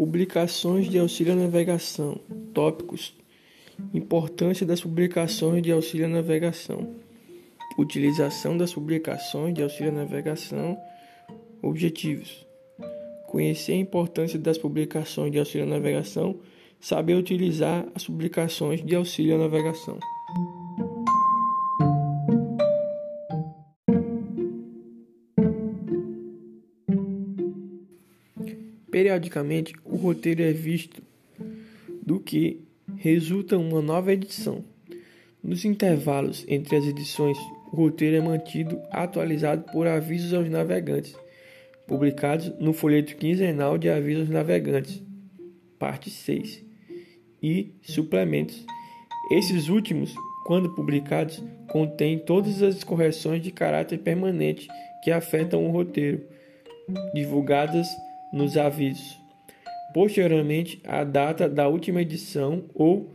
Publicações de auxílio à navegação. Tópicos: Importância das publicações de auxílio à navegação. Utilização das publicações de auxílio à navegação. Objetivos: Conhecer a importância das publicações de auxílio à navegação. Saber utilizar as publicações de auxílio à navegação. Periodicamente, o roteiro é visto, do que resulta uma nova edição. Nos intervalos entre as edições, o roteiro é mantido atualizado por avisos aos navegantes, publicados no folheto quinzenal de avisos aos navegantes, parte 6, e suplementos. Esses últimos, quando publicados, contêm todas as correções de caráter permanente que afetam o roteiro, divulgadas nos avisos. Posteriormente, a data da última edição ou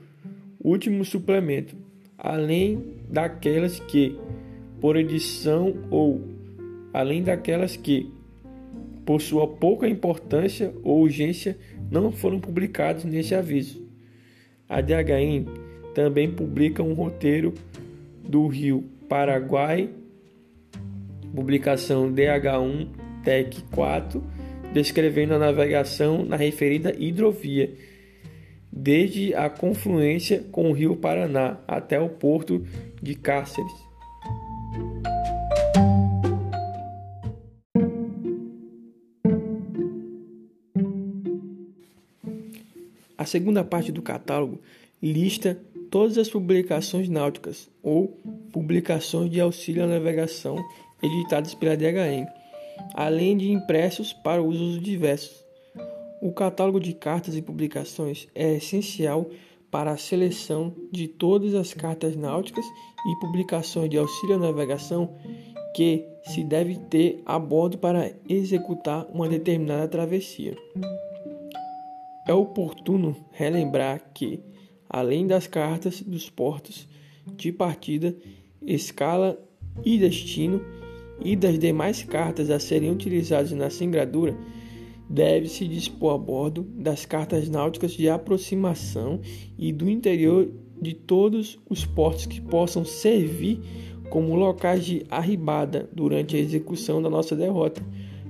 último suplemento, além daquelas que, por edição ou além daquelas que, por sua pouca importância ou urgência, não foram publicados nesse aviso. A DHN também publica um roteiro do Rio Paraguai, publicação DH1 TEC 4 descrevendo a navegação na referida hidrovia, desde a confluência com o rio Paraná até o porto de Cáceres. A segunda parte do catálogo lista todas as publicações náuticas ou publicações de auxílio à navegação editadas pela DHM além de impressos para usos diversos. O catálogo de cartas e publicações é essencial para a seleção de todas as cartas náuticas e publicações de auxílio à navegação que se deve ter a bordo para executar uma determinada travessia. É oportuno relembrar que, além das cartas dos portos de partida, escala e destino, e das demais cartas a serem utilizadas na singradura, deve-se dispor a bordo das cartas náuticas de aproximação e do interior de todos os portos que possam servir como locais de arribada durante a execução da nossa derrota,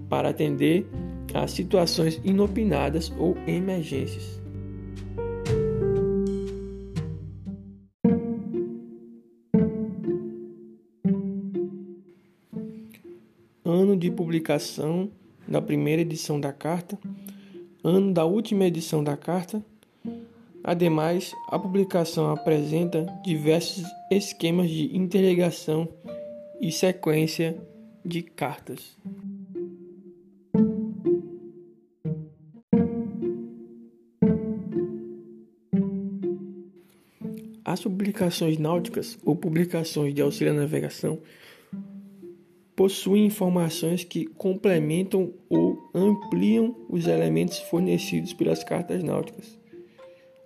para atender a situações inopinadas ou emergências. Ano de publicação da primeira edição da carta, ano da última edição da carta. Ademais, a publicação apresenta diversos esquemas de interligação e sequência de cartas. As publicações náuticas ou publicações de auxílio à navegação possuem informações que complementam ou ampliam os elementos fornecidos pelas cartas náuticas.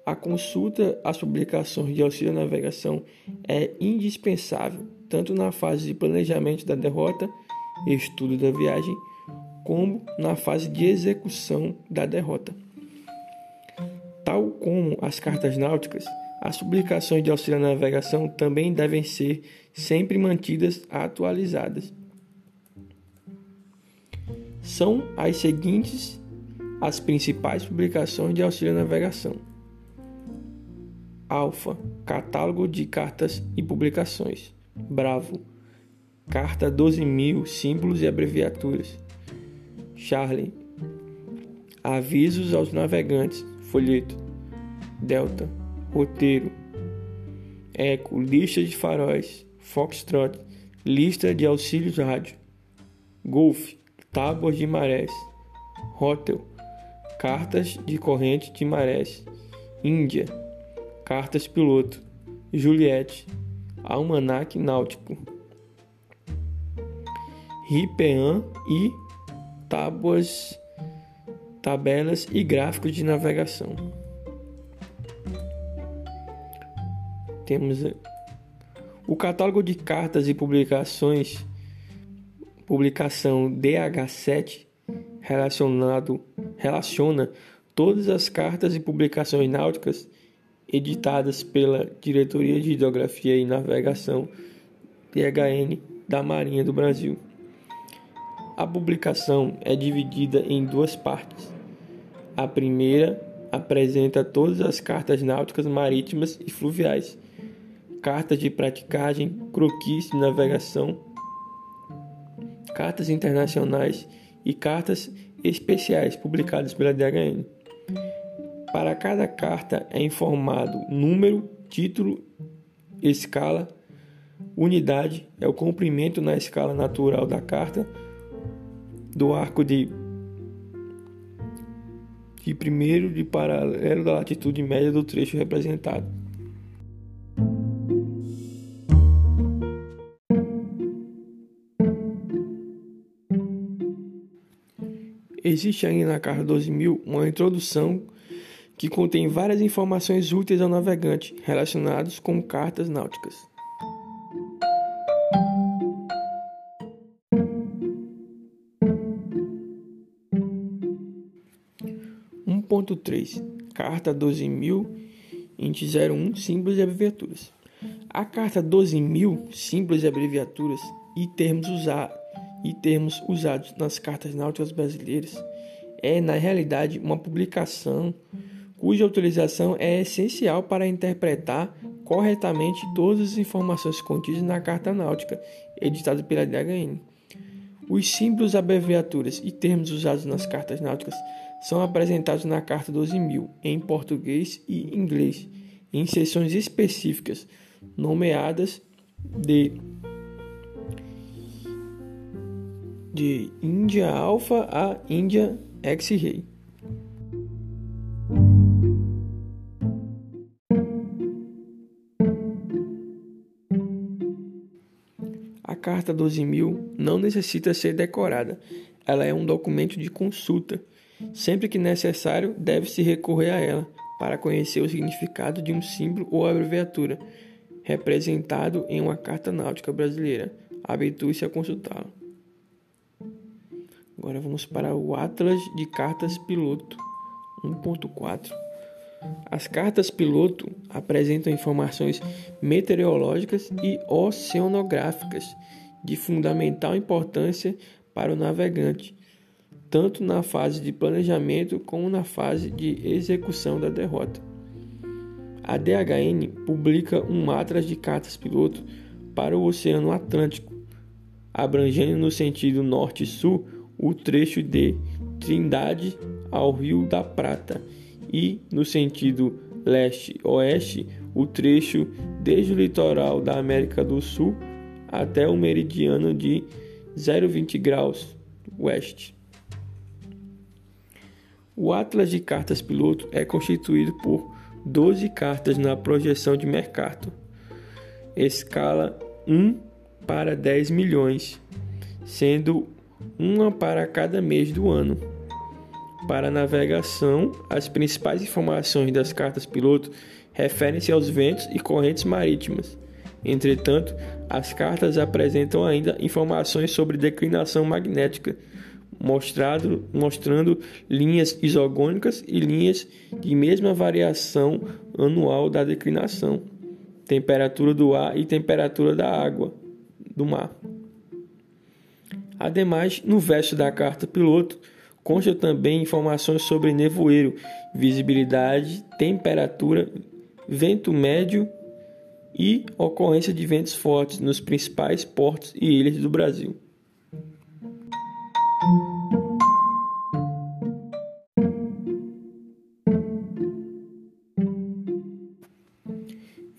A consulta às publicações de auxílio à navegação é indispensável tanto na fase de planejamento da derrota estudo da viagem, como na fase de execução da derrota. Tal como as cartas náuticas, as publicações de auxílio à navegação também devem ser sempre mantidas atualizadas são as seguintes as principais publicações de auxílio à navegação. Alfa, catálogo de cartas e publicações. Bravo, carta 12.000, símbolos e abreviaturas. Charlie, avisos aos navegantes, folheto. Delta, roteiro. Eco, lista de faróis. Foxtrot, lista de auxílios rádio. Golf, tábuas de marés, Hotel, cartas de corrente de marés, Índia, cartas piloto, Juliette, almanac náutico, Ripean e tábuas, tabelas e gráficos de navegação. Temos o catálogo de cartas e publicações publicação DH7 relacionado relaciona todas as cartas e publicações náuticas editadas pela Diretoria de Hidrografia e Navegação DHN da Marinha do Brasil. A publicação é dividida em duas partes. A primeira apresenta todas as cartas náuticas marítimas e fluviais, cartas de praticagem, croquis de navegação, cartas internacionais e cartas especiais publicadas pela DHN. Para cada carta é informado número, título, escala, unidade, é o comprimento na escala natural da carta, do arco de, de primeiro de paralelo da latitude média do trecho representado. Existe ainda na carta 12.000 uma introdução que contém várias informações úteis ao navegante relacionadas com cartas náuticas. Ponto três Carta 12.001 Símbolos e abreviaturas. A Carta 12.000 Símbolos e abreviaturas e termos, usa e termos usados nas cartas náuticas brasileiras é, na realidade, uma publicação cuja utilização é essencial para interpretar corretamente todas as informações contidas na Carta Náutica, editada pela DHN. Os símbolos, abreviaturas e termos usados nas cartas náuticas são apresentados na Carta 12.000 em português e inglês, em seções específicas, nomeadas de de Índia Alpha a Índia X-Ray. Carta 12.000 não necessita ser decorada, ela é um documento de consulta. Sempre que necessário, deve-se recorrer a ela para conhecer o significado de um símbolo ou abreviatura representado em uma carta náutica brasileira. Habitue-se a consultá-la. Agora vamos para o Atlas de Cartas Piloto 1.4. As cartas piloto apresentam informações meteorológicas e oceanográficas de fundamental importância para o navegante, tanto na fase de planejamento como na fase de execução da derrota. A DHN publica um atlas de cartas piloto para o Oceano Atlântico, abrangendo no sentido norte-sul o trecho de Trindade ao Rio da Prata e, no sentido leste-oeste, o trecho desde o litoral da América do Sul até o meridiano de 0,20 graus oeste. O Atlas de Cartas Piloto é constituído por 12 cartas na projeção de Mercator, escala 1 para 10 milhões, sendo uma para cada mês do ano. Para navegação, as principais informações das cartas piloto referem-se aos ventos e correntes marítimas. Entretanto, as cartas apresentam ainda informações sobre declinação magnética, mostrado, mostrando linhas isogônicas e linhas de mesma variação anual da declinação, temperatura do ar e temperatura da água do mar. Ademais, no verso da carta piloto, Consta também informações sobre nevoeiro, visibilidade, temperatura, vento médio e ocorrência de ventos fortes nos principais portos e ilhas do Brasil.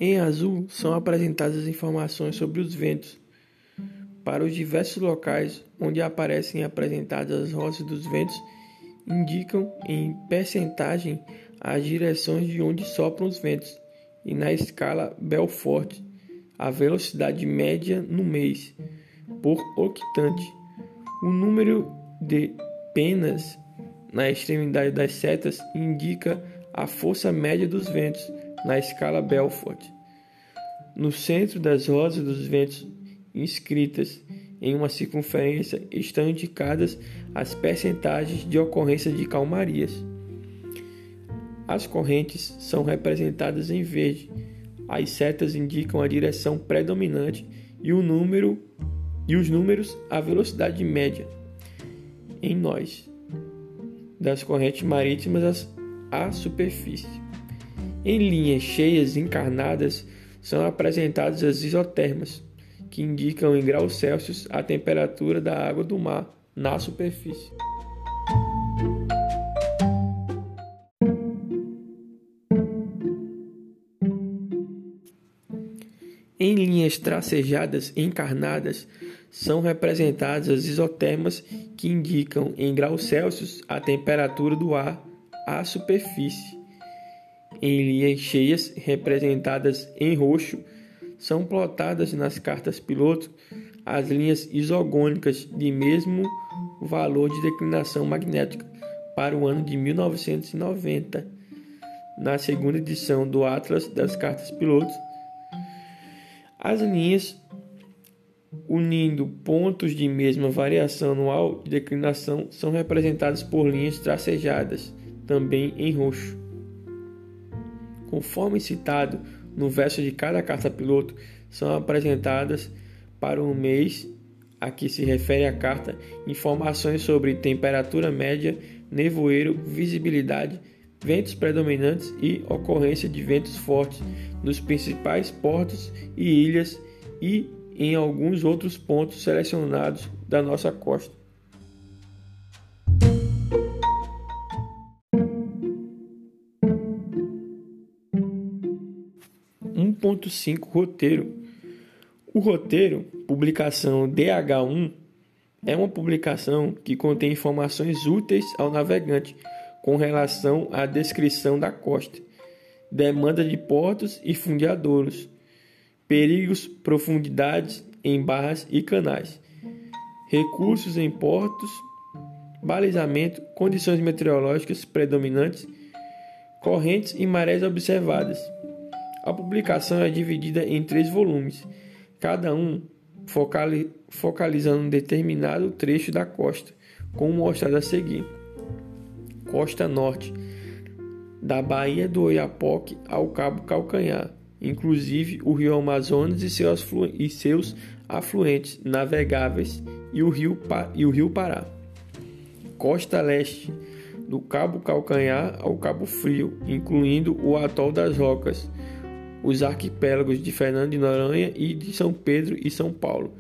Em azul são apresentadas as informações sobre os ventos, para os diversos locais onde aparecem apresentadas as rotas dos ventos, indicam em percentagem as direções de onde sopram os ventos e na escala Belfort a velocidade média no mês por octante. O número de penas na extremidade das setas indica a força média dos ventos na escala Belfort. No centro das rodas dos ventos inscritas em uma circunferência estão indicadas as percentagens de ocorrência de calmarias. As correntes são representadas em verde. As setas indicam a direção predominante e o número e os números a velocidade média em nós das correntes marítimas à superfície. Em linhas cheias encarnadas são apresentadas as isotermas, que indicam em graus Celsius a temperatura da água do mar na superfície. Em linhas tracejadas encarnadas são representadas as isotermas que indicam em graus Celsius a temperatura do ar à superfície. Em linhas cheias representadas em roxo são plotadas nas cartas piloto as linhas isogônicas de mesmo valor de declinação magnética para o ano de 1990. Na segunda edição do Atlas das Cartas Pilotos, as linhas unindo pontos de mesma variação anual de declinação são representadas por linhas tracejadas, também em roxo. Conforme citado no verso de cada carta piloto, são apresentadas para o mês a que se refere a carta informações sobre temperatura média, nevoeiro, visibilidade, ventos predominantes e ocorrência de ventos fortes nos principais portos e ilhas e em alguns outros pontos selecionados da nossa costa. Um ponto cinco roteiro. O roteiro, publicação DH1, é uma publicação que contém informações úteis ao navegante com relação à descrição da costa, demanda de portos e fundeadouros, perigos, profundidades em barras e canais, recursos em portos, balizamento, condições meteorológicas predominantes, correntes e marés observadas. A publicação é dividida em três volumes, cada um focalizando um determinado trecho da costa, como mostrado a seguir. Costa Norte, da Baía do Oiapoque ao Cabo Calcanhar, inclusive o rio Amazonas e seus, e seus afluentes navegáveis e o, rio, e o rio Pará. Costa Leste, do Cabo Calcanhar ao Cabo Frio, incluindo o Atol das Rocas, os arquipélagos de Fernando de Noronha e de São Pedro e São Paulo,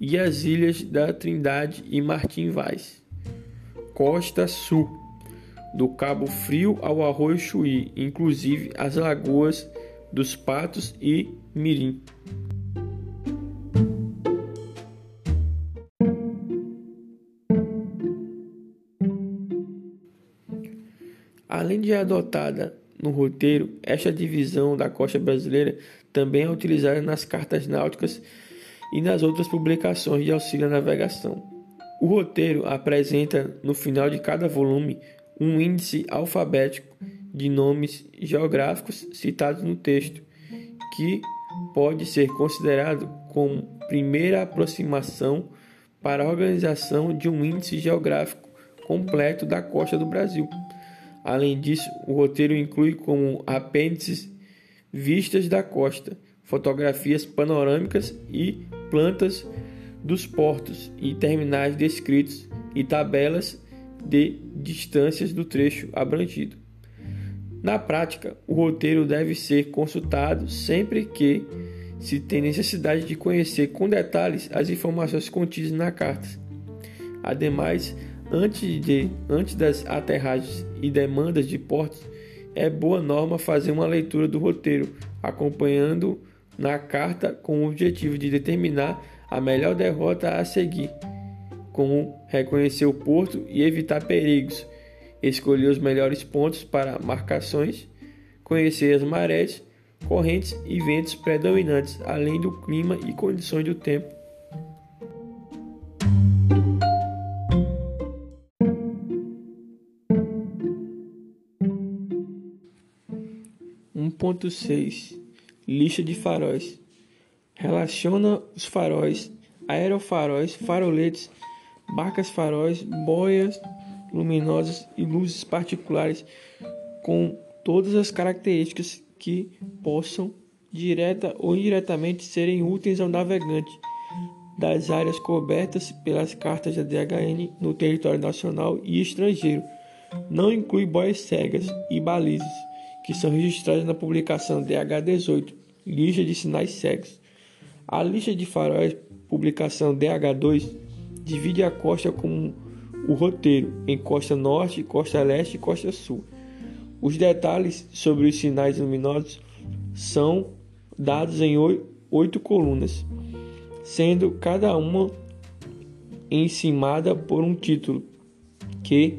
e as ilhas da Trindade e Martim Vaz. Costa Sul, do Cabo Frio ao Arroio Chuí, inclusive as lagoas dos Patos e Mirim. Além de adotada no roteiro, esta divisão da costa brasileira também é utilizada nas cartas náuticas e nas outras publicações de auxílio à navegação. O roteiro apresenta no final de cada volume um índice alfabético de nomes geográficos citados no texto, que pode ser considerado como primeira aproximação para a organização de um índice geográfico completo da costa do Brasil. Além disso, o roteiro inclui como apêndices vistas da costa, fotografias panorâmicas e plantas dos portos e terminais descritos e tabelas de distâncias do trecho abrangido. Na prática, o roteiro deve ser consultado sempre que se tem necessidade de conhecer com detalhes as informações contidas na carta. Ademais, antes, de, antes das aterragens e demandas de portos, é boa norma fazer uma leitura do roteiro, acompanhando na carta com o objetivo de determinar a melhor derrota a seguir, como reconhecer o porto e evitar perigos, escolher os melhores pontos para marcações, conhecer as marés, correntes e ventos predominantes, além do clima e condições do tempo. Ponto seis Lista de faróis relaciona os faróis, aerofaróis, faroletes, barcas faróis, boias luminosas e luzes particulares com todas as características que possam, direta ou indiretamente, serem úteis ao navegante das áreas cobertas pelas cartas da DHN no território nacional e estrangeiro. Não inclui boias cegas e balizas, que são registradas na publicação DH18, Lista de Sinais Cegos. A lista de faróis, publicação DH2, divide a costa como o roteiro em costa norte, costa leste e costa sul. Os detalhes sobre os sinais luminosos são dados em oito colunas, sendo cada uma encimada por um título que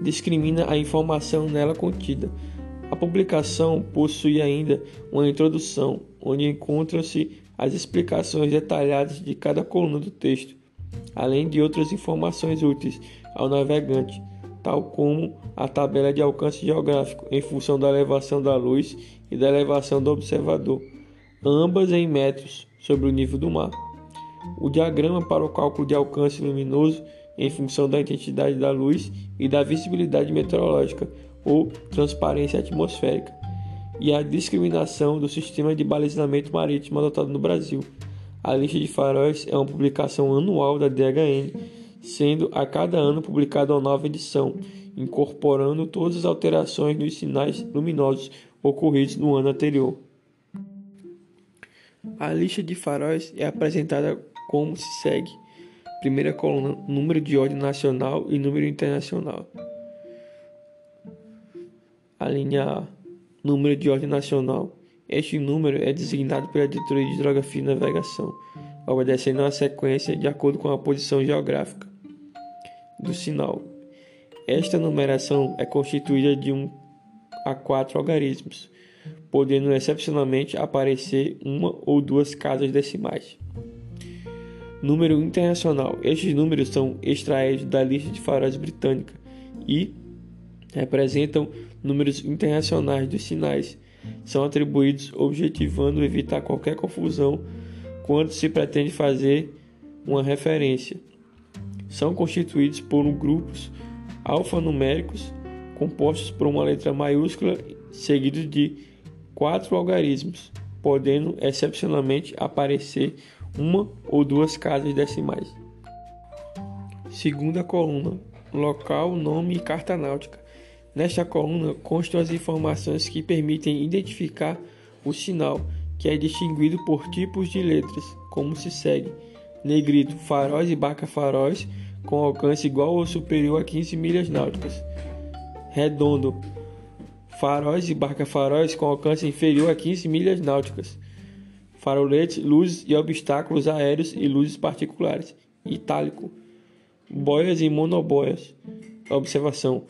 discrimina a informação nela contida. Publicação possui ainda uma introdução, onde encontram-se as explicações detalhadas de cada coluna do texto, além de outras informações úteis ao navegante, tal como a tabela de alcance geográfico em função da elevação da luz e da elevação do observador, ambas em metros sobre o nível do mar. O diagrama para o cálculo de alcance luminoso em função da intensidade da luz e da visibilidade meteorológica ou transparência atmosférica, e a discriminação do sistema de balizamento marítimo adotado no Brasil. A lista de faróis é uma publicação anual da DHN, sendo a cada ano publicada uma nova edição, incorporando todas as alterações nos sinais luminosos ocorridos no ano anterior. A lista de faróis é apresentada como se segue: primeira coluna, número de ordem nacional e número internacional. A linha número de ordem nacional. Este número é designado pela Diretoria de Geografia e Navegação, obedecendo a sequência de acordo com a posição geográfica do sinal. Esta numeração é constituída de um a quatro algarismos, podendo excepcionalmente aparecer uma ou duas casas decimais. Número internacional. Estes números são extraídos da lista de faróis britânica e representam números internacionais dos sinais são atribuídos objetivando evitar qualquer confusão quando se pretende fazer uma referência. São constituídos por grupos alfanuméricos compostos por uma letra maiúscula seguidos de quatro algarismos, podendo excepcionalmente aparecer uma ou duas casas decimais. Segunda coluna: local, nome e carta náutica. Nesta coluna constam as informações que permitem identificar o sinal, que é distinguido por tipos de letras, como se segue: negrito, faróis e barca-faróis com alcance igual ou superior a 15 milhas náuticas. Redondo, faróis e barca-faróis com alcance inferior a 15 milhas náuticas. Faroletes, luzes e obstáculos aéreos e luzes particulares. Itálico, boias e monoboias. Observação: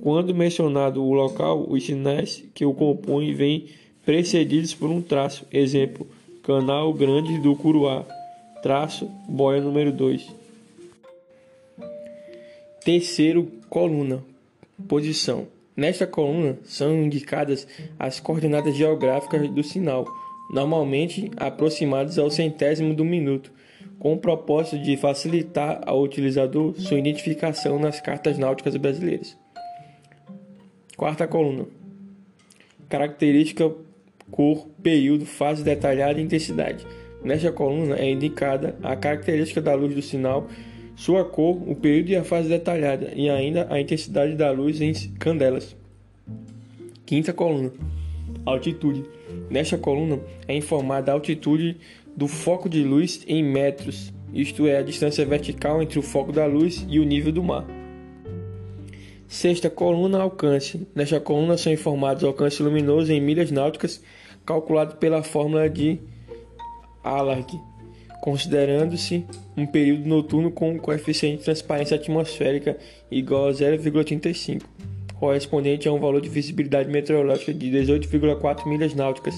quando mencionado o local, os sinais que o compõem vêm precedidos por um traço. Exemplo: Canal Grande do Curuá. Traço, boia número 2. Terceiro, coluna. Posição. Nesta coluna são indicadas as coordenadas geográficas do sinal, normalmente aproximadas ao centésimo do minuto, com o propósito de facilitar ao utilizador sua identificação nas cartas náuticas brasileiras. Quarta coluna. Característica, cor, período, fase detalhada e intensidade. Nesta coluna é indicada a característica da luz do sinal, sua cor, o período e a fase detalhada, e ainda a intensidade da luz em candelas. Quinta coluna. Altitude. Nesta coluna é informada a altitude do foco de luz em metros, isto é, a distância vertical entre o foco da luz e o nível do mar. Sexta coluna alcance. Nesta coluna são informados o alcance luminoso em milhas náuticas, calculado pela fórmula de Allard, considerando-se um período noturno com um coeficiente de transparência atmosférica igual a 0,35, correspondente a um valor de visibilidade meteorológica de 18,4 milhas náuticas,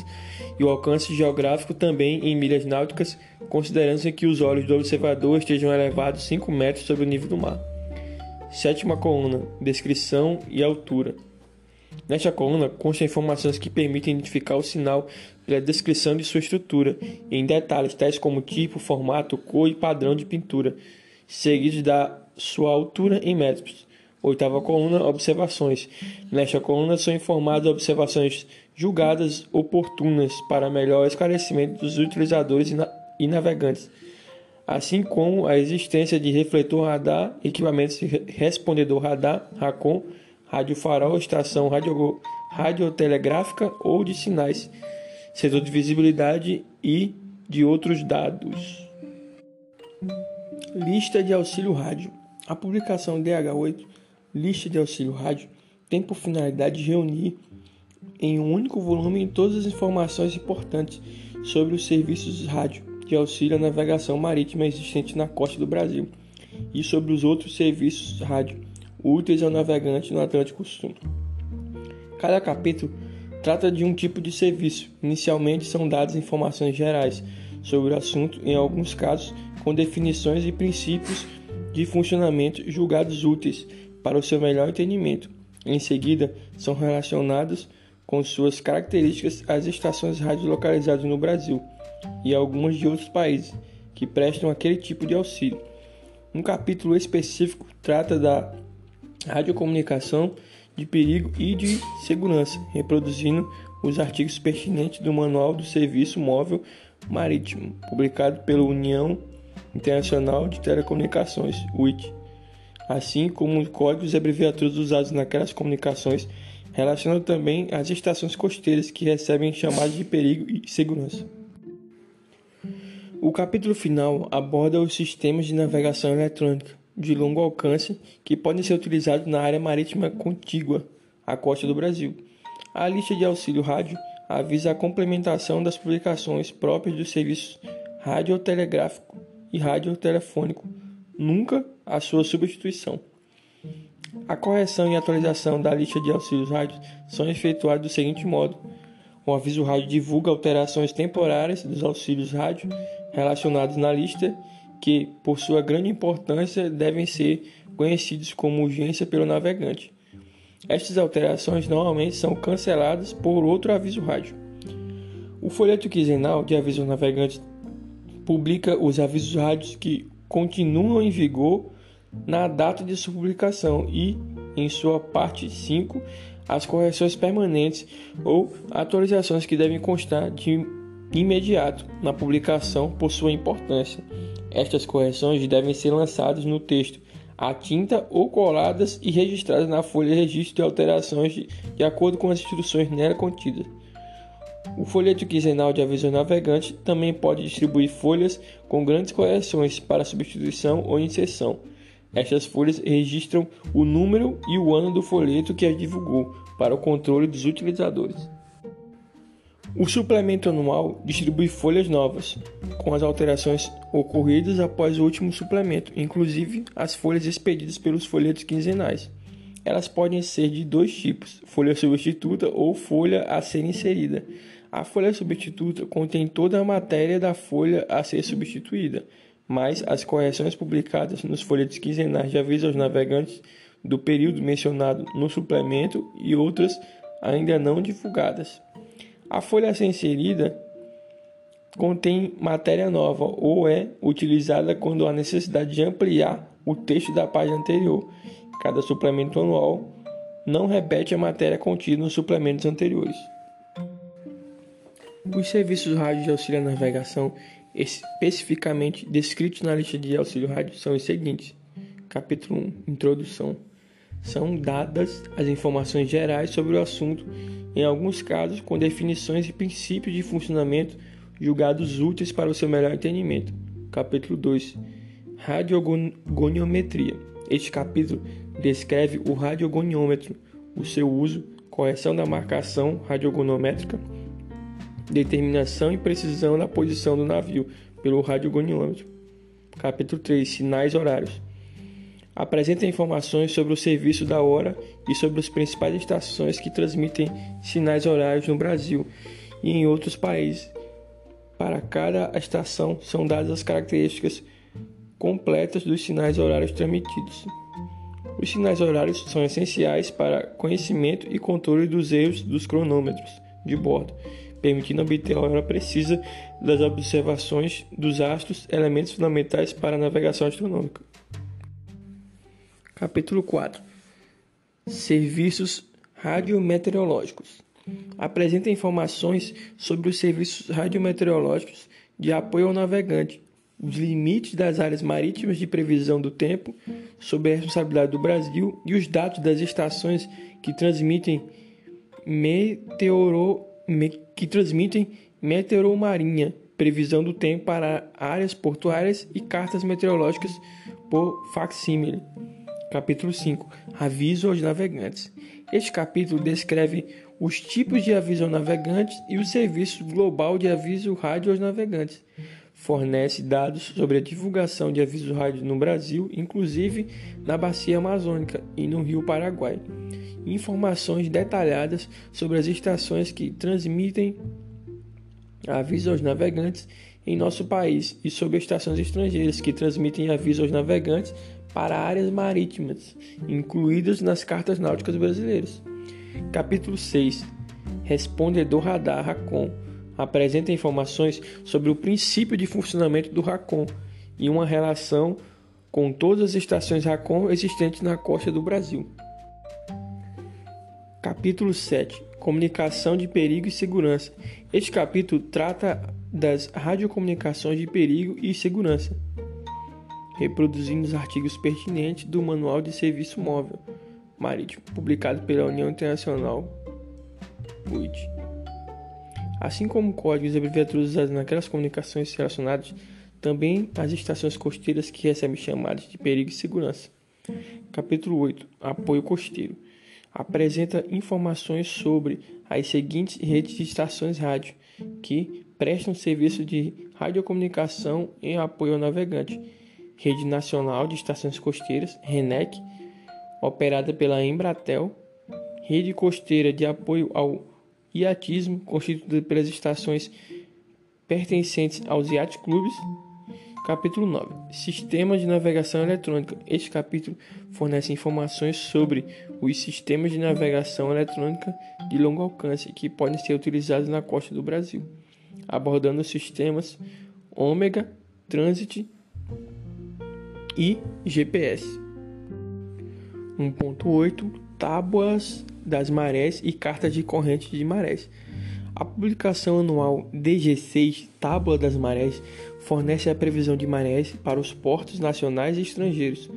e o alcance geográfico também em milhas náuticas, considerando-se que os olhos do observador estejam elevados 5 metros sobre o nível do mar. Sétima coluna: Descrição e altura. Nesta coluna constam informações que permitem identificar o sinal pela descrição de sua estrutura, em detalhes tais como tipo, formato, cor e padrão de pintura, seguidos da sua altura em metros. Oitava coluna, observações. Nesta coluna são informadas observações julgadas oportunas para melhor esclarecimento dos utilizadores e navegantes, assim como a existência de refletor radar, equipamentos de respondedor radar, RACON, rádio farol, estação radio, radiotelegráfica ou de sinais, setor de visibilidade e de outros dados. Lista de auxílio rádio. A publicação DH8, Lista de auxílio rádio, tem por finalidade reunir em um único volume todas as informações importantes sobre os serviços de rádio de auxílio à navegação marítima existentes na costa do Brasil e sobre os outros serviços rádio úteis ao navegante no Atlântico Sul. Cada capítulo trata de um tipo de serviço. Inicialmente são dadas informações gerais sobre o assunto, em alguns casos com definições e princípios de funcionamento julgados úteis para o seu melhor entendimento. Em seguida, são relacionados com suas características as estações rádio localizadas no Brasil e algumas de outros países que prestam aquele tipo de auxílio. Um capítulo específico trata da radiocomunicação de perigo e de segurança, reproduzindo os artigos pertinentes do Manual do Serviço Móvel Marítimo, publicado pela União Internacional de Telecomunicações, UIT, assim como os códigos e abreviaturas usados naquelas comunicações, relacionando também as estações costeiras que recebem chamadas de perigo e segurança. O capítulo final aborda os sistemas de navegação eletrônica de longo alcance que podem ser utilizados na área marítima contígua à costa do Brasil. A lista de auxílio rádio avisa a complementação das publicações próprias dos serviços radiotelegráfico e radiotelefônico, nunca a sua substituição. A correção e atualização da lista de auxílios rádios são efetuadas do seguinte modo: o aviso rádio divulga alterações temporárias dos auxílios rádio relacionados na lista que, por sua grande importância, devem ser conhecidos como urgência pelo navegante. Estas alterações normalmente são canceladas por outro aviso rádio. O folheto quinzenal de aviso navegante publica os avisos rádios que continuam em vigor na data de sua publicação e, em sua parte 5, as correções permanentes ou atualizações que devem constar de imediato na publicação por sua importância. Estas correções devem ser lançadas no texto a tinta ou coladas e registradas na folha de registro de alterações de, de acordo com as instruções nela contidas. O folheto quinzenal de aviso navegante também pode distribuir folhas com grandes correções para substituição ou inserção. Estas folhas registram o número e o ano do folheto que as divulgou para o controle dos utilizadores. O suplemento anual distribui folhas novas, com as alterações ocorridas após o último suplemento, inclusive as folhas expedidas pelos folhetos quinzenais. Elas podem ser de dois tipos: folha substituta ou folha a ser inserida. A folha substituta contém toda a matéria da folha a ser substituída, mas as correções publicadas nos folhetos quinzenais de aviso aos navegantes do período mencionado no suplemento e outras ainda não divulgadas. A folha a ser inserida contém matéria nova ou é utilizada quando há necessidade de ampliar o texto da página anterior. Cada suplemento anual não repete a matéria contida nos suplementos anteriores. Os serviços rádio de auxílio à navegação, especificamente descritos na lista de auxílio rádio, são os seguintes: Capítulo 1 Introdução. São dadas as informações gerais sobre o assunto em alguns casos com definições e princípios de funcionamento julgados úteis para o seu melhor entendimento. Capítulo 2 Radiogoniometria. Este capítulo descreve o radiogoniômetro, o seu uso, correção da marcação radiogonométrica, determinação e precisão da posição do navio pelo radiogoniômetro. Capítulo 3 Sinais horários apresenta informações sobre o serviço da hora e sobre as principais estações que transmitem sinais horários no Brasil e em outros países. Para cada estação são dadas as características completas dos sinais horários transmitidos. Os sinais horários são essenciais para conhecimento e controle dos erros dos cronômetros de bordo, permitindo obter a hora precisa das observações dos astros, elementos fundamentais para a navegação astronômica. Capítulo 4 Serviços radiometeorológicos. Apresenta informações sobre os serviços radiometeorológicos de apoio ao navegante, os limites das áreas marítimas de previsão do tempo, sob a responsabilidade do Brasil e os dados das estações que transmitem meteoro, me, que transmitem meteoromarinha, previsão do tempo para áreas portuárias e cartas meteorológicas por facsímile. Capítulo 5 Aviso aos navegantes. Este capítulo descreve os tipos de aviso aos navegantes e o serviço global de aviso rádio aos navegantes. Fornece dados sobre a divulgação de aviso rádio no Brasil, inclusive na Bacia Amazônica e no Rio Paraguai. Informações detalhadas sobre as estações que transmitem aviso aos navegantes em nosso país e sobre estações estrangeiras que transmitem aviso aos navegantes para áreas marítimas, incluídas nas cartas náuticas brasileiras. Capítulo 6 Respondedor Radar Racon apresenta informações sobre o princípio de funcionamento do Racon e uma relação com todas as estações Racon existentes na costa do Brasil. Capítulo 7 Comunicação de perigo e segurança. Este capítulo trata das radiocomunicações de perigo e segurança reproduzindo os artigos pertinentes do Manual de Serviço Móvel Marítimo, publicado pela União Internacional UIT. Assim como códigos e abreviaturas usados naquelas comunicações relacionadas, também as estações costeiras que recebem chamadas de perigo e segurança. Capítulo 8 Apoio costeiro. Apresenta informações sobre as seguintes redes de estações rádio que prestam serviço de radiocomunicação em apoio ao navegante. Rede Nacional de Estações Costeiras, RENEC, operada pela Embratel, Rede Costeira de Apoio ao Iatismo, constituída pelas estações pertencentes aos Yacht Clubes. Capítulo 9. Sistemas de navegação eletrônica. Este capítulo fornece informações sobre os sistemas de navegação eletrônica de longo alcance que podem ser utilizados na costa do Brasil, abordando os sistemas Ômega, Transit e GPS. 1.8 Tábuas das marés e cartas de corrente de marés. A publicação anual DG6 Tábua das Marés fornece a previsão de marés para os portos nacionais e estrangeiros.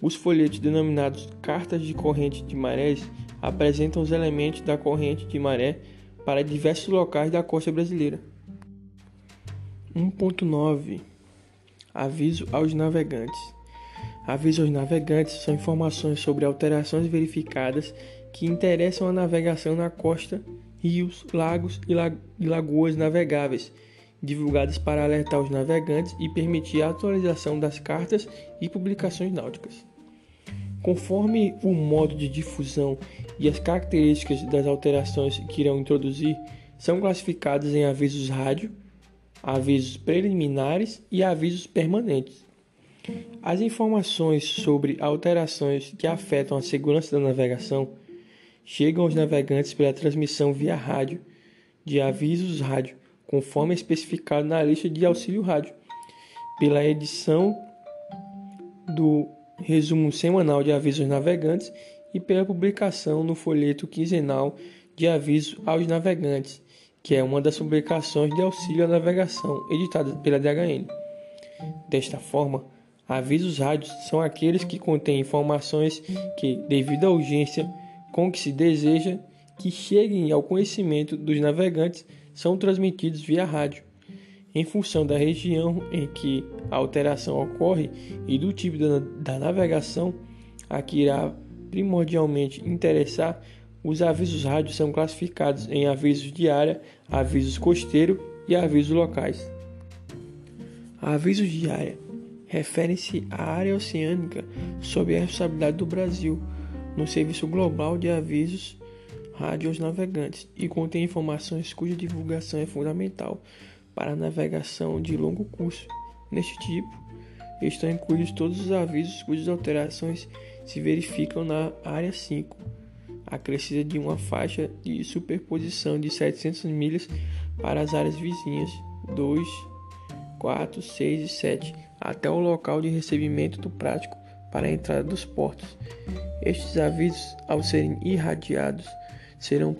Os folhetos denominados Cartas de Corrente de Marés apresentam os elementos da corrente de maré para diversos locais da costa brasileira. 1.9 Aviso aos navegantes. Aviso aos navegantes são informações sobre alterações verificadas que interessam a navegação na costa, rios, lagos e lagoas navegáveis, divulgadas para alertar os navegantes e permitir a atualização das cartas e publicações náuticas. Conforme o modo de difusão e as características das alterações que irão introduzir, são classificadas em avisos rádio, avisos preliminares e avisos permanentes. As informações sobre alterações que afetam a segurança da navegação chegam aos navegantes pela transmissão via rádio de avisos rádio, conforme é especificado na lista de auxílio rádio, pela edição do resumo semanal de avisos navegantes e pela publicação no folheto quinzenal de aviso aos navegantes, que é uma das publicações de auxílio à navegação editada pela DHN. Desta forma, Avisos rádios são aqueles que contêm informações que, devido à urgência com que se deseja que cheguem ao conhecimento dos navegantes, são transmitidos via rádio. Em função da região em que a alteração ocorre e do tipo da, navegação a que irá primordialmente interessar, os avisos rádios são classificados em avisos de área, avisos costeiro e avisos locais. Avisos de área referem-se à área oceânica sob a responsabilidade do Brasil no Serviço Global de Avisos Rádio aos Navegantes e contém informações cuja divulgação é fundamental para a navegação de longo curso. Neste tipo, estão incluídos todos os avisos cujas alterações se verificam na área 5, acrescida de uma faixa de superposição de 700 milhas para as áreas vizinhas 2, 4, 6 e 7 até o local de recebimento do prático para a entrada dos portos. Estes avisos, ao serem irradiados, serão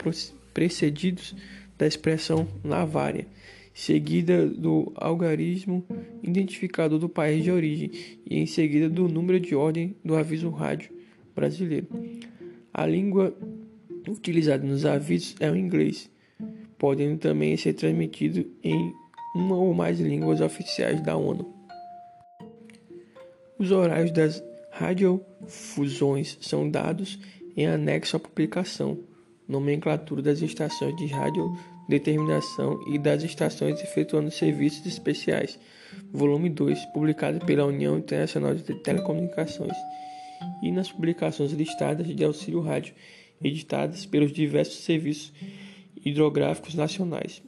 precedidos da expressão navária, seguida do algarismo identificador do país de origem e em seguida do número de ordem do aviso rádio brasileiro. A língua utilizada nos avisos é o inglês, podendo também ser transmitido em uma ou mais línguas oficiais da ONU. Os horários das radiofusões são dados em anexo à publicação, nomenclatura das estações de rádio determinação e das estações efetuando serviços especiais, volume 2, publicado pela União Internacional de Telecomunicações, e nas publicações listadas de auxílio rádio, editadas pelos diversos serviços hidrográficos nacionais.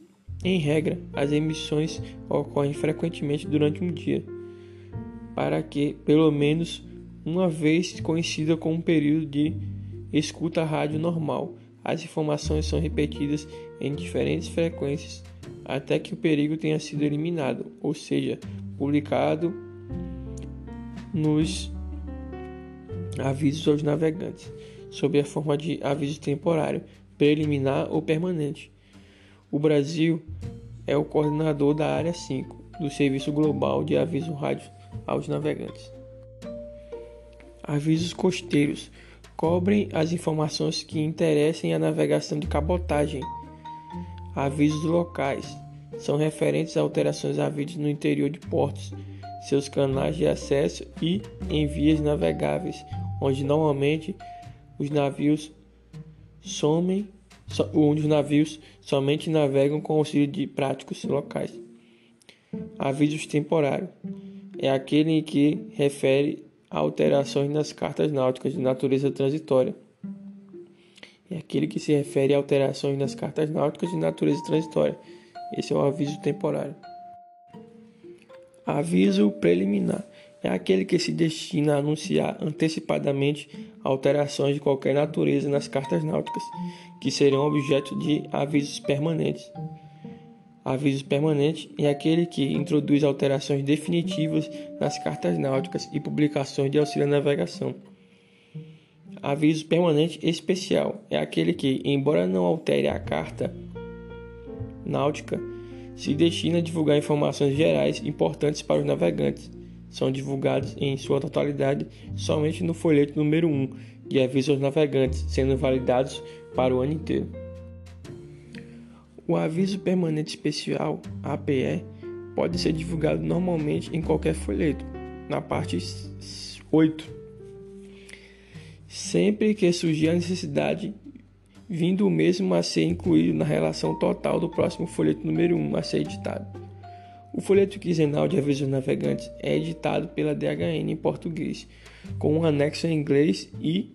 Em regra, as emissões ocorrem frequentemente durante um dia, para que, pelo menos uma vez coincida com um período de escuta rádio normal, as informações são repetidas em diferentes frequências até que o perigo tenha sido eliminado, ou seja, publicado nos avisos aos navegantes, sob a forma de aviso temporário, preliminar ou permanente. O Brasil é o coordenador da área 5 do Serviço Global de Aviso Rádio aos Navegantes. Avisos costeiros cobrem as informações que interessem a navegação de cabotagem Avisos locais são referentes a alterações havidas no interior de portos, seus canais de acesso e em vias navegáveis, onde normalmente os navios somem, onde os navios somente navegam com auxílio de práticos locais. Avisos temporários é aquele em que refere a alterações nas cartas náuticas de natureza transitória é aquele que se refere a alterações nas cartas náuticas de natureza transitória. Esse é o aviso temporário. Aviso preliminar é aquele que se destina a anunciar antecipadamente alterações de qualquer natureza nas cartas náuticas, que serão objeto de avisos permanentes. Aviso permanente é aquele que introduz alterações definitivas nas cartas náuticas e publicações de auxílio à navegação. Aviso permanente especial é aquele que, embora não altere a carta náutica, se destina a divulgar informações gerais importantes para os navegantes. São divulgados em sua totalidade somente no folheto número 1 de aviso aos navegantes, sendo validados para o ano inteiro. O aviso permanente especial, APE, pode ser divulgado normalmente em qualquer folheto. Na parte 8 sempre que surgir a necessidade, vindo o mesmo a ser incluído na relação total do próximo folheto número 1 a ser editado. O folheto quinzenal de avisos navegantes é editado pela DHN em português, com um anexo em inglês e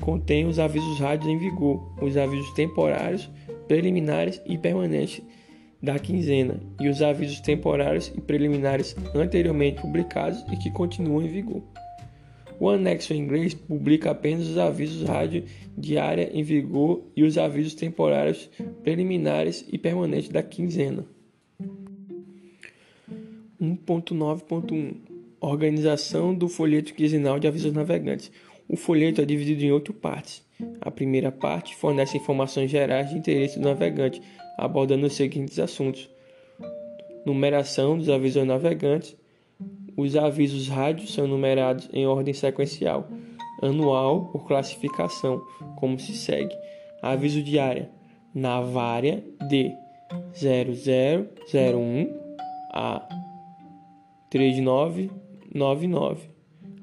contém os avisos rádios em vigor, os avisos temporários, preliminares e permanentes da quinzena e os avisos temporários e preliminares anteriormente publicados e que continuam em vigor. O anexo em inglês publica apenas os avisos rádio de área em vigor e os avisos temporários preliminares e permanentes da quinzena. 1.9.1 Organização do folheto quinzenal de avisos navegantes. O folheto é dividido em oito partes. A primeira parte fornece informações gerais de interesse do navegante, abordando os seguintes assuntos: numeração dos avisos navegantes, os avisos rádios são numerados em ordem sequencial, anual por classificação, como se segue: aviso diária. Na vária de 0001 a 3999,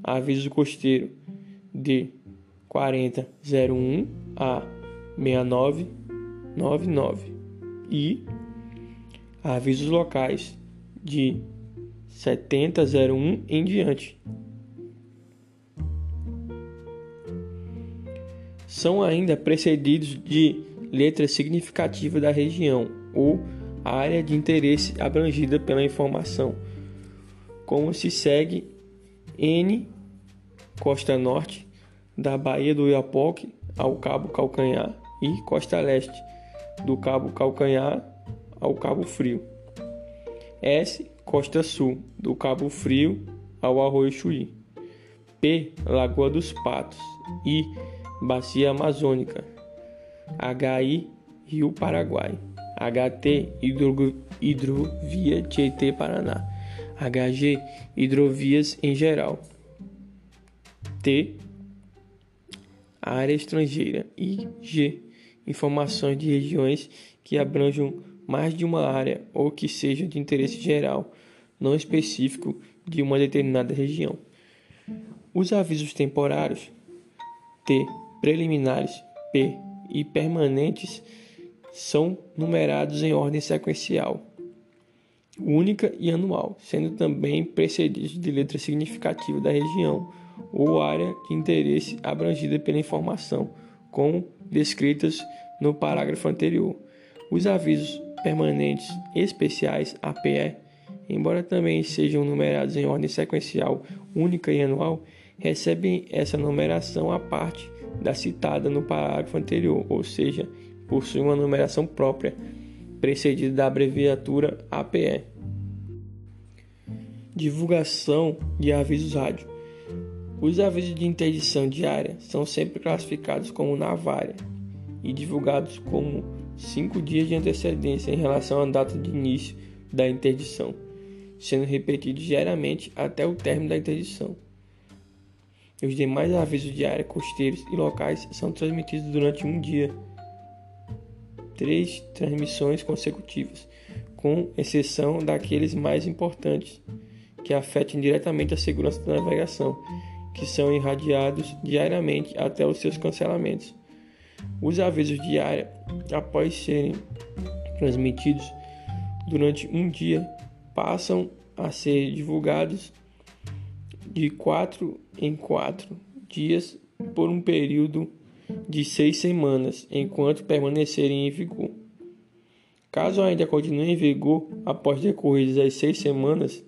aviso costeiro de 4001 a 6999 e avisos locais de 7001 em diante. São ainda precedidos de letras significativas da região ou área de interesse abrangida pela informação, como se segue N costa norte da Baía do Iapoque ao Cabo Calcanhar e costa leste do Cabo Calcanhar ao Cabo Frio. S costa sul, do Cabo Frio ao Arroio Chuí. P. Lagoa dos Patos. I. Bacia Amazônica. HI. Rio Paraguai. HT. Hidro, hidrovia Tietê Paraná. HG. Hidrovias em geral. T. Área estrangeira. IG. Informações de regiões que abranjam mais de uma área ou que sejam de interesse geral, não específico de uma determinada região. Os avisos temporários T, preliminares P e permanentes são numerados em ordem sequencial, única e anual, sendo também precedidos de letra significativa da região ou área de interesse abrangida pela informação, como descritas no parágrafo anterior. Os avisos permanentes especiais APE, embora também sejam numerados em ordem sequencial única e anual, recebem essa numeração à parte da citada no parágrafo anterior, ou seja, possuem uma numeração própria, precedida da abreviatura APE. Divulgação de avisos rádio. Os avisos de interdição diária são sempre classificados como navária e divulgados como cinco dias de antecedência em relação à data de início da interdição, sendo repetidos diariamente até o término da interdição. Os demais avisos área costeiros e locais são transmitidos durante um dia. Três transmissões consecutivas, com exceção daqueles mais importantes, que afetem diretamente a segurança da navegação, que são irradiados diariamente até os seus cancelamentos. Os avisos área, após serem transmitidos durante um dia, passam a ser divulgados de quatro em quatro dias por um período de seis semanas, enquanto permanecerem em vigor. Caso ainda continuem em vigor após decorridas as seis semanas,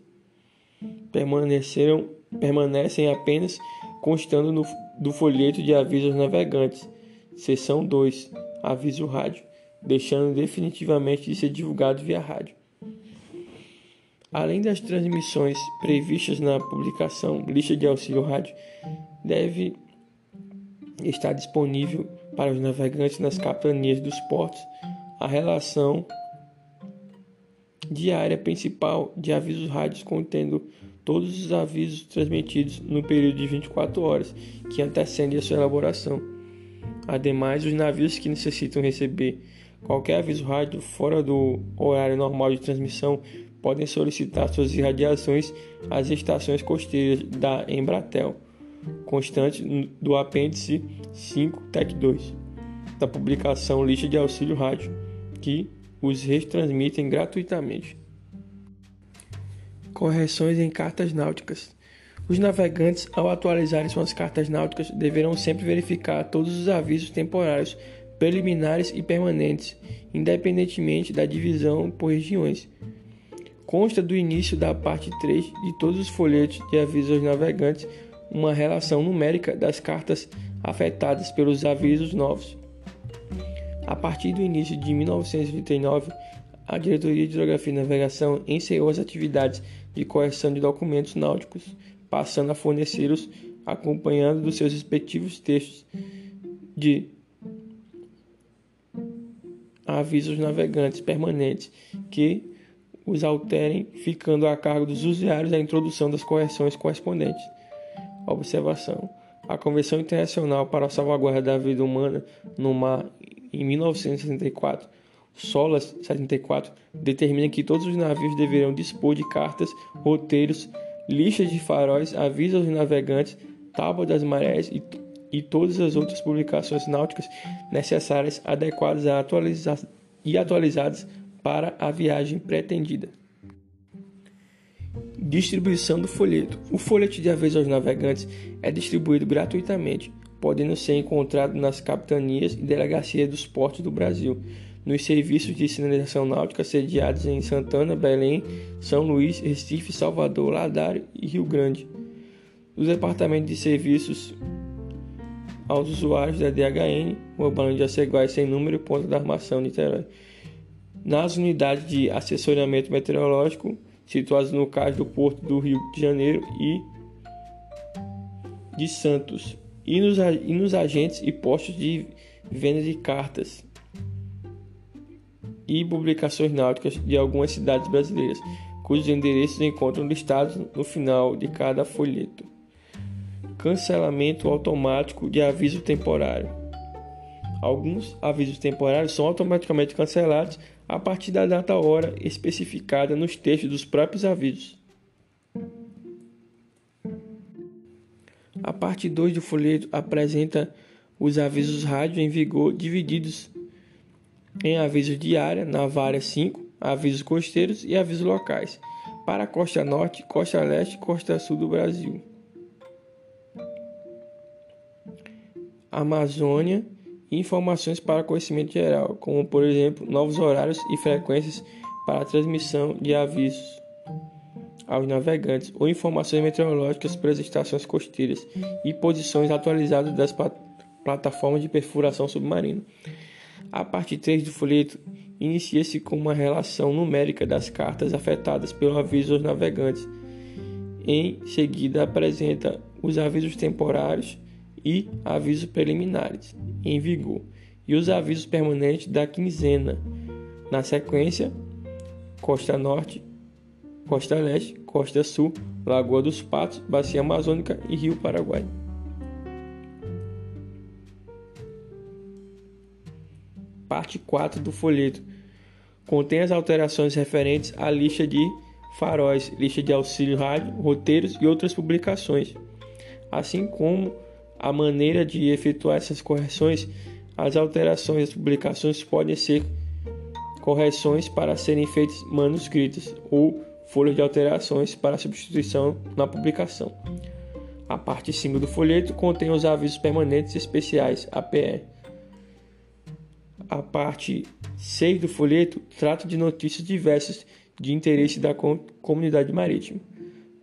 permaneceram, permanecem apenas constando no, do folheto de avisos navegantes, seção 2, aviso rádio, deixando definitivamente de ser divulgado via rádio. Além das transmissões previstas na publicação Lista de Auxílio Rádio, deve estar disponível para os navegantes nas capitanias dos portos a relação diária principal de avisos rádios contendo todos os avisos transmitidos no período de 24 horas que antecedem a sua elaboração. Ademais, os navios que necessitam receber qualquer aviso rádio fora do horário normal de transmissão podem solicitar suas irradiações às estações costeiras da Embratel, constante do apêndice 5 TEC 2 da publicação Lista de Auxílio Rádio, que os retransmitem gratuitamente. Correções em cartas náuticas. Os navegantes, ao atualizarem suas cartas náuticas, deverão sempre verificar todos os avisos temporários, preliminares e permanentes, independentemente da divisão por regiões consta do início da parte 3 de todos os folhetos de avisos aos navegantes uma relação numérica das cartas afetadas pelos avisos novos. A partir do início de 1929, a Diretoria de Hidrografia e Navegação encerrou as atividades de correção de documentos náuticos, passando a fornecê-los acompanhando dos seus respectivos textos de avisos navegantes permanentes que os alterem, ficando a cargo dos usuários a introdução das correções correspondentes. Observação: a Convenção Internacional para a Salvaguarda da Vida Humana no Mar, em 1964, SOLAS 74, determina que todos os navios deverão dispor de cartas, roteiros, listas de faróis, avisos aos navegantes, tábua das marés e, e todas as outras publicações náuticas necessárias, adequadas atualiza e atualizadas para a viagem pretendida. Distribuição do folheto. O folheto de aviso aos navegantes é distribuído gratuitamente, podendo ser encontrado nas capitanias e delegacias dos portos do Brasil, nos serviços de sinalização náutica sediados em Santana, Belém, São Luís, Recife, Salvador, Ladário e Rio Grande. Os departamentos de serviços aos usuários da DHN, Rua Balão de Aceguais sem número, ponto da armação, Niterói nas unidades de assessoramento meteorológico situadas no cais do Porto do Rio de Janeiro e de Santos e nos, e nos agentes e postos de venda de cartas e publicações náuticas de algumas cidades brasileiras, cujos endereços encontram listados no final de cada folheto. Cancelamento automático de aviso temporário. Alguns avisos temporários são automaticamente cancelados a partir da data hora especificada nos textos dos próprios avisos. A parte 2 do folheto apresenta os avisos rádio em vigor divididos em avisos de área, na vária 5, avisos costeiros e avisos locais, para a costa norte, costa leste e costa sul do Brasil. Amazônia informações para conhecimento geral, como por exemplo novos horários e frequências para transmissão de avisos aos navegantes ou informações meteorológicas para as estações costeiras e posições atualizadas das plataformas de perfuração submarina. A parte 3 do folheto inicia-se com uma relação numérica das cartas afetadas pelo aviso aos navegantes. Em seguida, apresenta os avisos temporários e avisos preliminares em vigor e os avisos permanentes da quinzena. Na sequência, Costa Norte, Costa Leste, Costa Sul, Lagoa dos Patos, Bacia Amazônica e Rio Paraguai. Parte 4 do folheto contém as alterações referentes à lista de faróis, lista de auxílio rádio, roteiros e outras publicações, assim como a maneira de efetuar essas correções, as alterações das publicações podem ser correções para serem feitas manuscritas ou folhas de alterações para substituição na publicação. A parte 5 do folheto contém os avisos permanentes especiais, APE. A parte 6 do folheto trata de notícias diversas de interesse da comunidade marítima.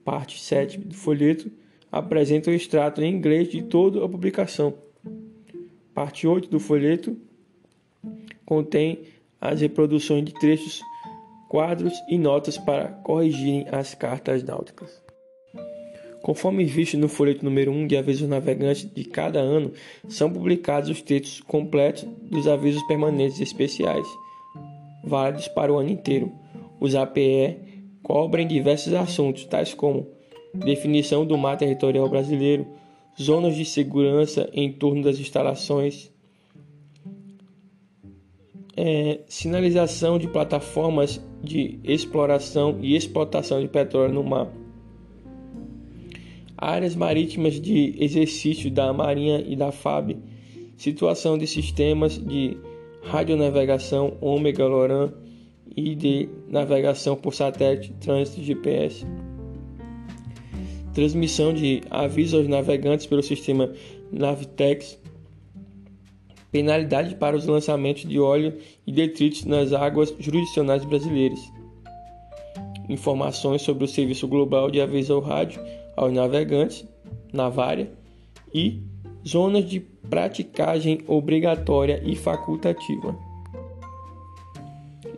Parte 7 do folheto apresenta o extrato em inglês de toda a publicação. Parte 8 do folheto contém as reproduções de trechos, quadros e notas para corrigirem as cartas náuticas. Conforme visto no folheto número 1 de avisos navegantes de cada ano, são publicados os textos completos dos avisos permanentes especiais, válidos para o ano inteiro. Os APE cobrem diversos assuntos, tais como definição do mar territorial brasileiro, zonas de segurança em torno das instalações, é, sinalização de plataformas de exploração e explotação de petróleo no mar, áreas marítimas de exercício da Marinha e da FAB, situação de sistemas de radionavegação ômega LORAN e de navegação por satélite, trânsito GPS transmissão de avisos aos navegantes pelo sistema Navtex, penalidade para os lançamentos de óleo e detritos nas águas jurisdicionais brasileiras, informações sobre o Serviço Global de Aviso ao Rádio aos navegantes, Navária, e zonas de praticagem obrigatória e facultativa.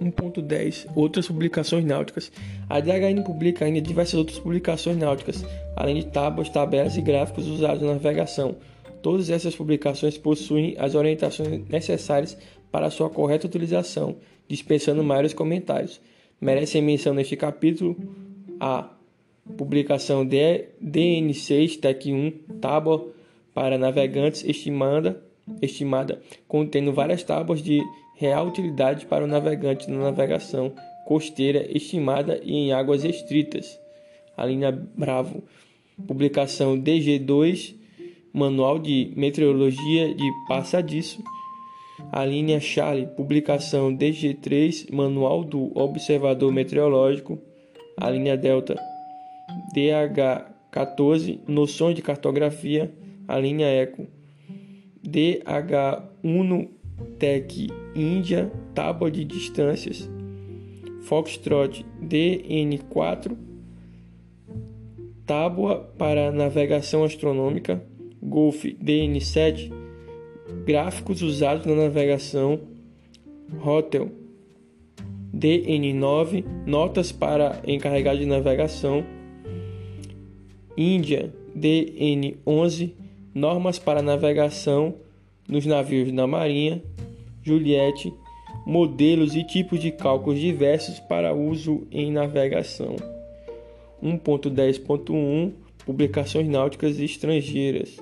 1.10 Outras publicações náuticas. A DHN publica ainda diversas outras publicações náuticas, além de tábuas, tabelas e gráficos usados na navegação. Todas essas publicações possuem as orientações necessárias para sua correta utilização, dispensando maiores comentários. Merecem menção neste capítulo a publicação de DN6 TEC 1 Tábua para navegantes estimada, estimada contendo várias tábuas de real utilidade para o navegante na navegação costeira estimada e em águas estritas. A linha Bravo, publicação DG2, Manual de Meteorologia de Passadiço. A linha Charlie, publicação DG3, Manual do Observador Meteorológico. A linha Delta, DH14, Noções de Cartografia. A linha Eco, DH1 Tech Índia, tábua de distâncias, Foxtrot DN4, tábua para navegação astronômica, Golf DN7, gráficos usados na navegação, Hotel DN9, notas para encarregado de navegação, Índia DN11 Normas para navegação nos navios da Marinha, Juliette, modelos e tipos de cálculos diversos para uso em navegação. 1.10.1 Publicações náuticas estrangeiras.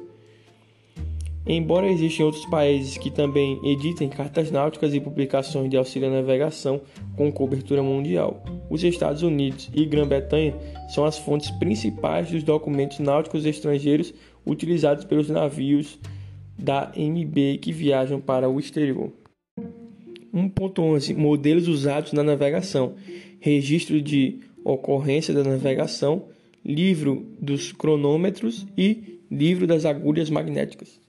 Embora existam outros países que também editem cartas náuticas e publicações de auxílio à navegação com cobertura mundial, os Estados Unidos e Grã-Bretanha são as fontes principais dos documentos náuticos estrangeiros utilizados pelos navios da MB que viajam para o exterior. 1.11 Modelos usados na navegação. Registro de ocorrência da navegação, livro dos cronômetros e livro das agulhas magnéticas.